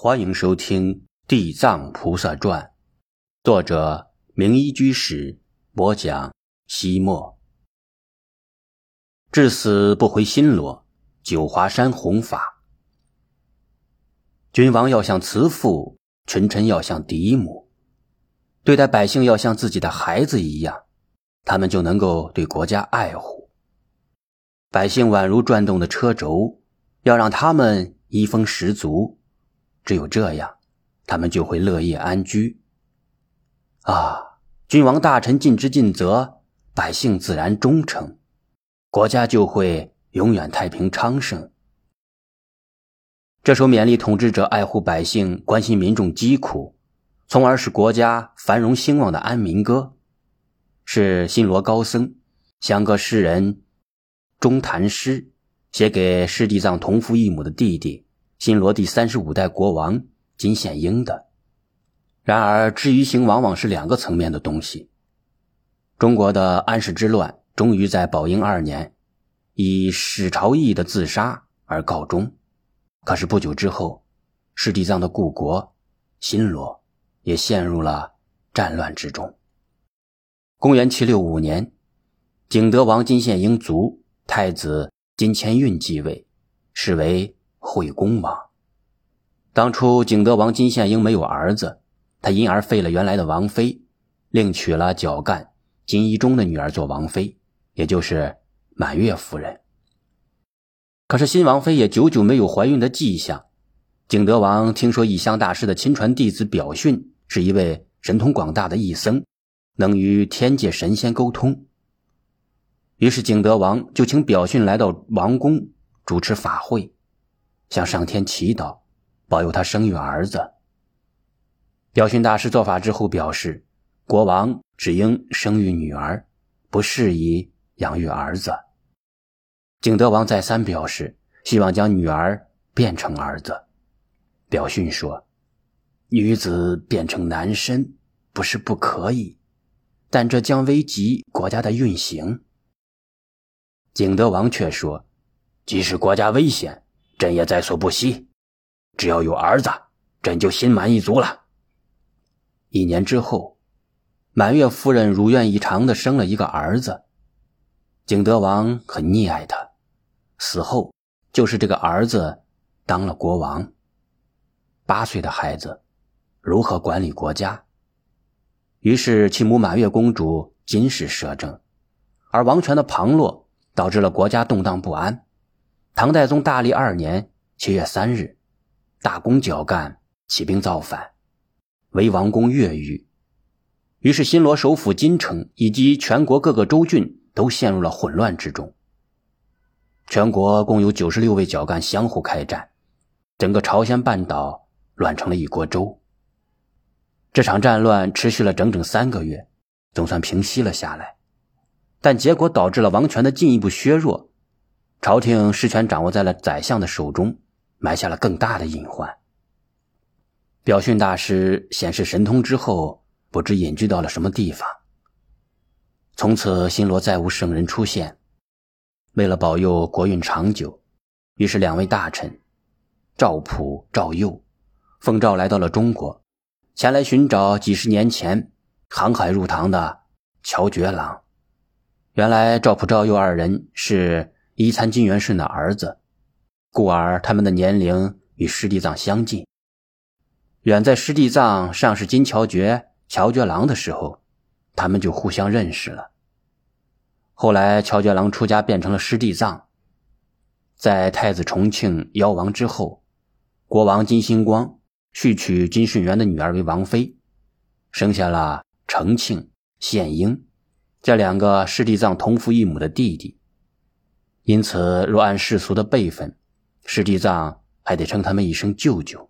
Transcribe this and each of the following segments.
欢迎收听《地藏菩萨传》，作者明一居士播讲。西莫至死不回新罗，九华山弘法。君王要像慈父，群臣要像嫡母，对待百姓要像自己的孩子一样，他们就能够对国家爱护。百姓宛如转动的车轴，要让他们衣风十足。只有这样，他们就会乐意安居。啊，君王大臣尽职尽责，百姓自然忠诚，国家就会永远太平昌盛。这首勉励统治者爱护百姓、关心民众疾苦，从而使国家繁荣兴旺的安民歌，是新罗高僧、香格诗人中坛诗写给师地藏同父异母的弟弟。新罗第三十五代国王金宪英的。然而，治于行往往是两个层面的东西。中国的安史之乱终于在宝应二年，以史朝义的自杀而告终。可是不久之后，世地藏的故国新罗也陷入了战乱之中。公元七六五年，景德王金宪英卒，太子金千运继位，是为。惠公王。当初景德王金献英没有儿子，他因而废了原来的王妃，另娶了脚干金一中的女儿做王妃，也就是满月夫人。可是新王妃也久久没有怀孕的迹象。景德王听说异乡大师的亲传弟子表训是一位神通广大的异僧，能与天界神仙沟通，于是景德王就请表训来到王宫主持法会。向上天祈祷，保佑他生育儿子。表训大师做法之后表示，国王只应生育女儿，不适宜养育儿子。景德王再三表示，希望将女儿变成儿子。表训说，女子变成男身不是不可以，但这将危及国家的运行。景德王却说，即使国家危险。朕也在所不惜，只要有儿子，朕就心满意足了。一年之后，满月夫人如愿以偿的生了一个儿子。景德王很溺爱他，死后就是这个儿子当了国王。八岁的孩子如何管理国家？于是其母满月公主金氏摄政，而王权的旁落导致了国家动荡不安。唐代宗大历二年七月三日，大公脚干起兵造反，为王公越狱。于是新罗首府金城以及全国各个州郡都陷入了混乱之中。全国共有九十六位脚干相互开战，整个朝鲜半岛乱成了一锅粥。这场战乱持续了整整三个月，总算平息了下来，但结果导致了王权的进一步削弱。朝廷实权掌握在了宰相的手中，埋下了更大的隐患。表训大师显示神通之后，不知隐居到了什么地方。从此，新罗再无圣人出现。为了保佑国运长久，于是两位大臣赵普、赵佑奉诏来到了中国，前来寻找几十年前航海入唐的乔觉郎。原来，赵普、赵佑二人是。一参金元顺的儿子，故而他们的年龄与师弟藏相近。远在师弟藏尚是金乔觉、乔觉郎的时候，他们就互相认识了。后来乔觉郎出家变成了师弟藏，在太子重庆夭亡之后，国王金星光续娶金顺元的女儿为王妃，生下了成庆、献英这两个师弟藏同父异母的弟弟。因此，若按世俗的辈分，师弟藏还得称他们一声舅舅。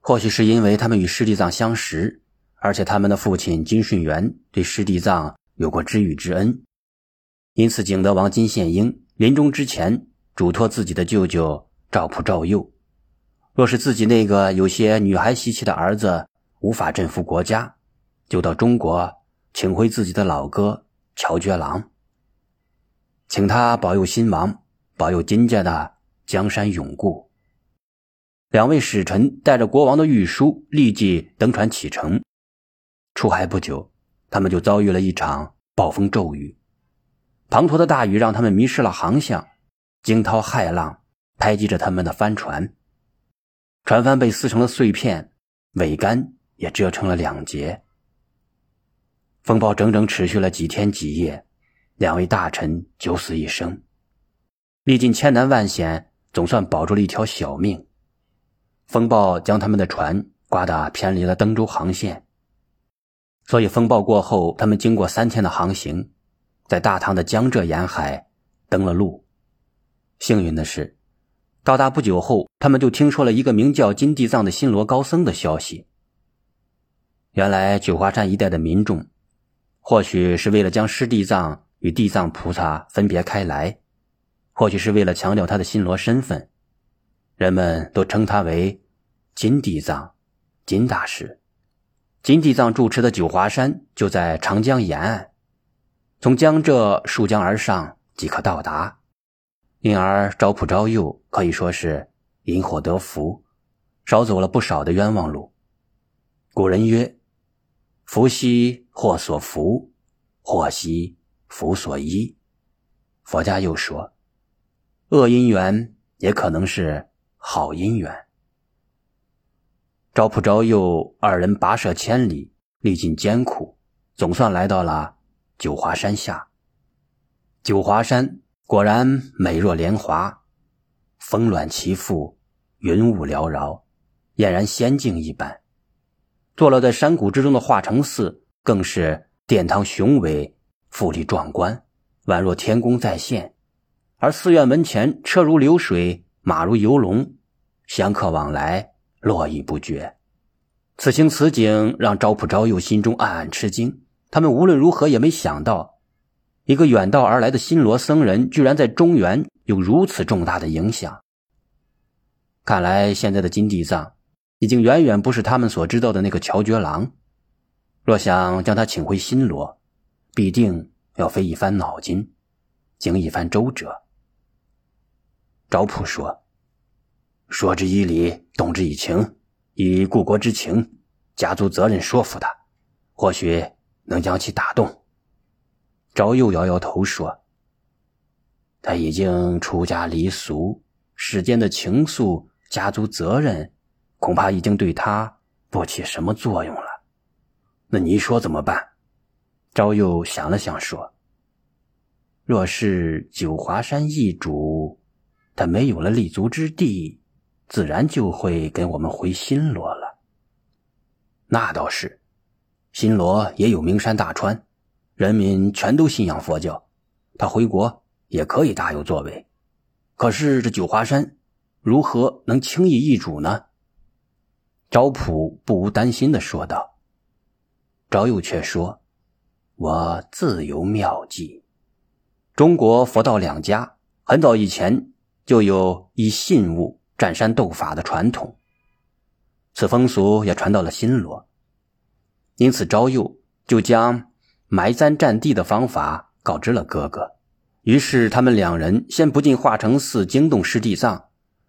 或许是因为他们与师弟藏相识，而且他们的父亲金顺元对师弟藏有过知遇之恩，因此景德王金献英临终之前嘱托自己的舅舅赵普、赵佑，若是自己那个有些女孩习气的儿子无法振服国家，就到中国请回自己的老哥乔觉郎。请他保佑新王，保佑金家的江山永固。两位使臣带着国王的御书，立即登船启程。出海不久，他们就遭遇了一场暴风骤雨，滂沱的大雨让他们迷失了航向，惊涛骇浪拍击着他们的帆船，船帆被撕成了碎片，桅杆也折成了两截。风暴整整持续了几天几夜，两位大臣九死一生，历尽千难万险，总算保住了一条小命。风暴将他们的船刮得偏离了登州航线，所以风暴过后，他们经过三天的航行，在大唐的江浙沿海登了陆。幸运的是，到达不久后，他们就听说了一个名叫金地藏的新罗高僧的消息。原来九华山一带的民众，或许是为了将师地藏与地藏菩萨分别开来，或许是为了强调他的新罗身份。人们都称他为金地藏、金大师。金地藏住持的九华山就在长江沿岸，从江浙溯江而上即可到达，因而招普招佑可以说是因祸得福，少走了不少的冤枉路。古人曰：“福兮祸所伏，祸兮福所依。”佛家又说：“恶因缘也可能是。”好姻缘。招普招佑二人跋涉千里，历尽艰苦，总算来到了九华山下。九华山果然美若莲华，峰峦起伏，云雾缭绕，俨然仙境一般。坐落在山谷之中的化成寺，更是殿堂雄伟，富丽壮观，宛若天宫再现。而寺院门前车如流水。马如游龙，香客往来，络绎不绝。此情此景让招普招佑心中暗暗吃惊。他们无论如何也没想到，一个远道而来的新罗僧人，居然在中原有如此重大的影响。看来现在的金地藏，已经远远不是他们所知道的那个乔觉郎。若想将他请回新罗，必定要费一番脑筋，经一番周折。赵普说：“说之以理，动之以情，以故国之情、家族责任说服他，或许能将其打动。”赵又摇摇头说：“他已经出家离俗，世间的情愫、家族责任，恐怕已经对他不起什么作用了。那你说怎么办？”赵又想了想说：“若是九华山易主。”他没有了立足之地，自然就会跟我们回新罗了。那倒是，新罗也有名山大川，人民全都信仰佛教，他回国也可以大有作为。可是这九华山如何能轻易易主呢？赵普不无担心的说道。赵佑却说：“我自有妙计。中国佛道两家很早以前。”就有以信物占山斗法的传统，此风俗也传到了新罗，因此昭佑就将埋簪占地的方法告知了哥哥。于是他们两人先不进化成寺惊动师地藏，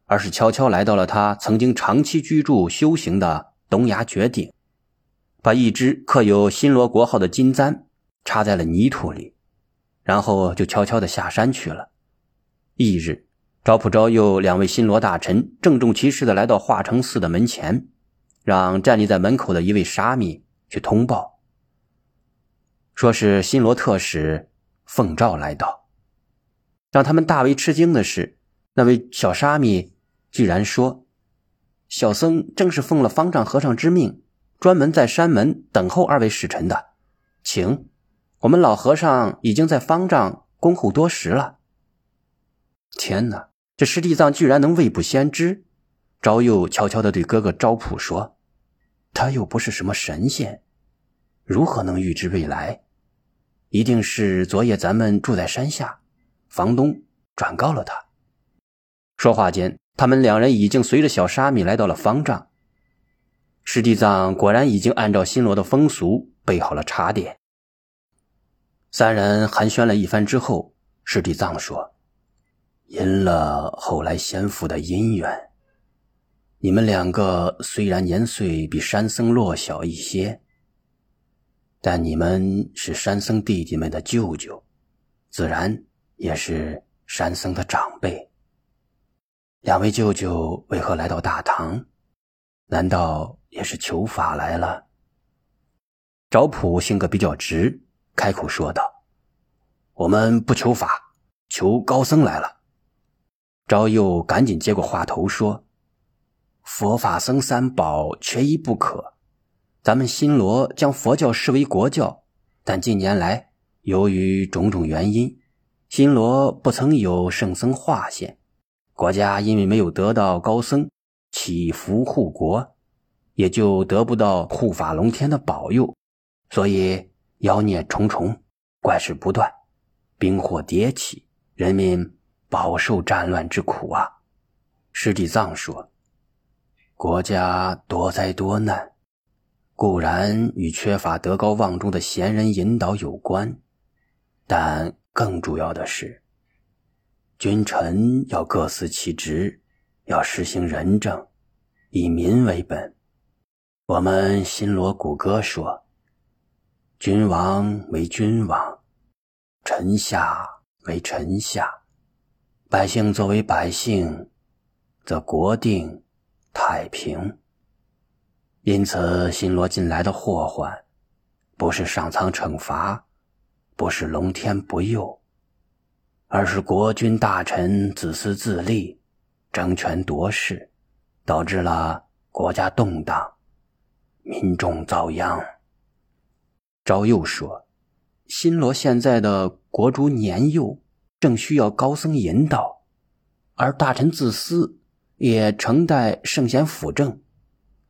而是悄悄来到了他曾经长期居住修行的东崖绝顶，把一只刻有新罗国号的金簪插在了泥土里，然后就悄悄地下山去了。翌日。招普招佑两位新罗大臣郑重其事地来到化成寺的门前，让站立在门口的一位沙弥去通报，说是新罗特使奉诏来到。让他们大为吃惊的是，那位小沙弥居然说：“小僧正是奉了方丈和尚之命，专门在山门等候二位使臣的，请，我们老和尚已经在方丈恭候多时了。”天哪！这师地藏居然能未卜先知，昭佑悄悄地对哥哥昭普说：“他又不是什么神仙，如何能预知未来？一定是昨夜咱们住在山下，房东转告了他。”说话间，他们两人已经随着小沙弥来到了方丈。师地藏果然已经按照新罗的风俗备好了茶点。三人寒暄了一番之后，师地藏说。因了后来先父的姻缘，你们两个虽然年岁比山僧弱小一些，但你们是山僧弟弟们的舅舅，自然也是山僧的长辈。两位舅舅为何来到大唐？难道也是求法来了？赵普性格比较直，开口说道：“我们不求法，求高僧来了。”昭佑赶紧接过话头说。佛法僧三宝缺一不可，咱们新罗将佛教视为国教，但近年来由于种种原因，新罗不曾有圣僧化现，国家因为没有得到高僧祈福护国，也就得不到护法龙天的保佑，所以妖孽重重，怪事不断，兵祸迭起，人民饱受战乱之苦啊！师弟藏说。国家多灾多难，固然与缺乏德高望重的贤人引导有关，但更主要的是，君臣要各司其职，要实行仁政，以民为本。我们新罗古歌说：“君王为君王，臣下为臣下，百姓作为百姓，则国定。”太平。因此，新罗近来的祸患，不是上苍惩罚，不是龙天不佑，而是国君大臣自私自利，争权夺势，导致了国家动荡，民众遭殃。昭佑说：“新罗现在的国主年幼，正需要高僧引导，而大臣自私。”也承待圣贤辅政，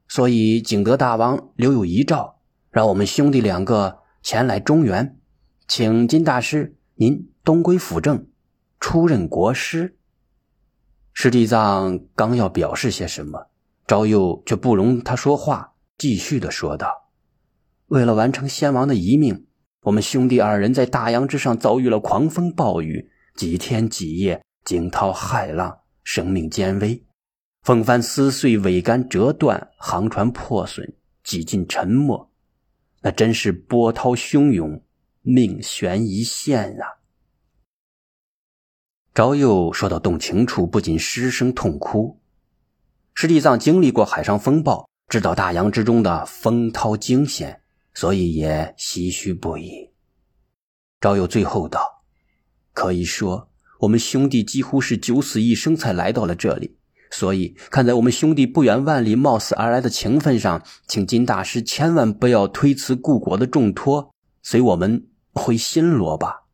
所以景德大王留有遗诏，让我们兄弟两个前来中原，请金大师您东归辅政，出任国师。师弟藏刚要表示些什么，昭佑却不容他说话，继续的说道：“为了完成先王的遗命，我们兄弟二人在大洋之上遭遇了狂风暴雨，几天几夜，惊涛骇浪，生命艰危。”风帆撕碎，桅杆折断，航船破损，几近沉没，那真是波涛汹涌，命悬一线啊！昭佑说到动情处，不禁失声痛哭。师弟藏经历过海上风暴，知道大洋之中的风涛惊险，所以也唏嘘不已。赵佑最后道：“可以说，我们兄弟几乎是九死一生才来到了这里。”所以，看在我们兄弟不远万里冒死而来的情分上，请金大师千万不要推辞故国的重托，随我们回新罗吧。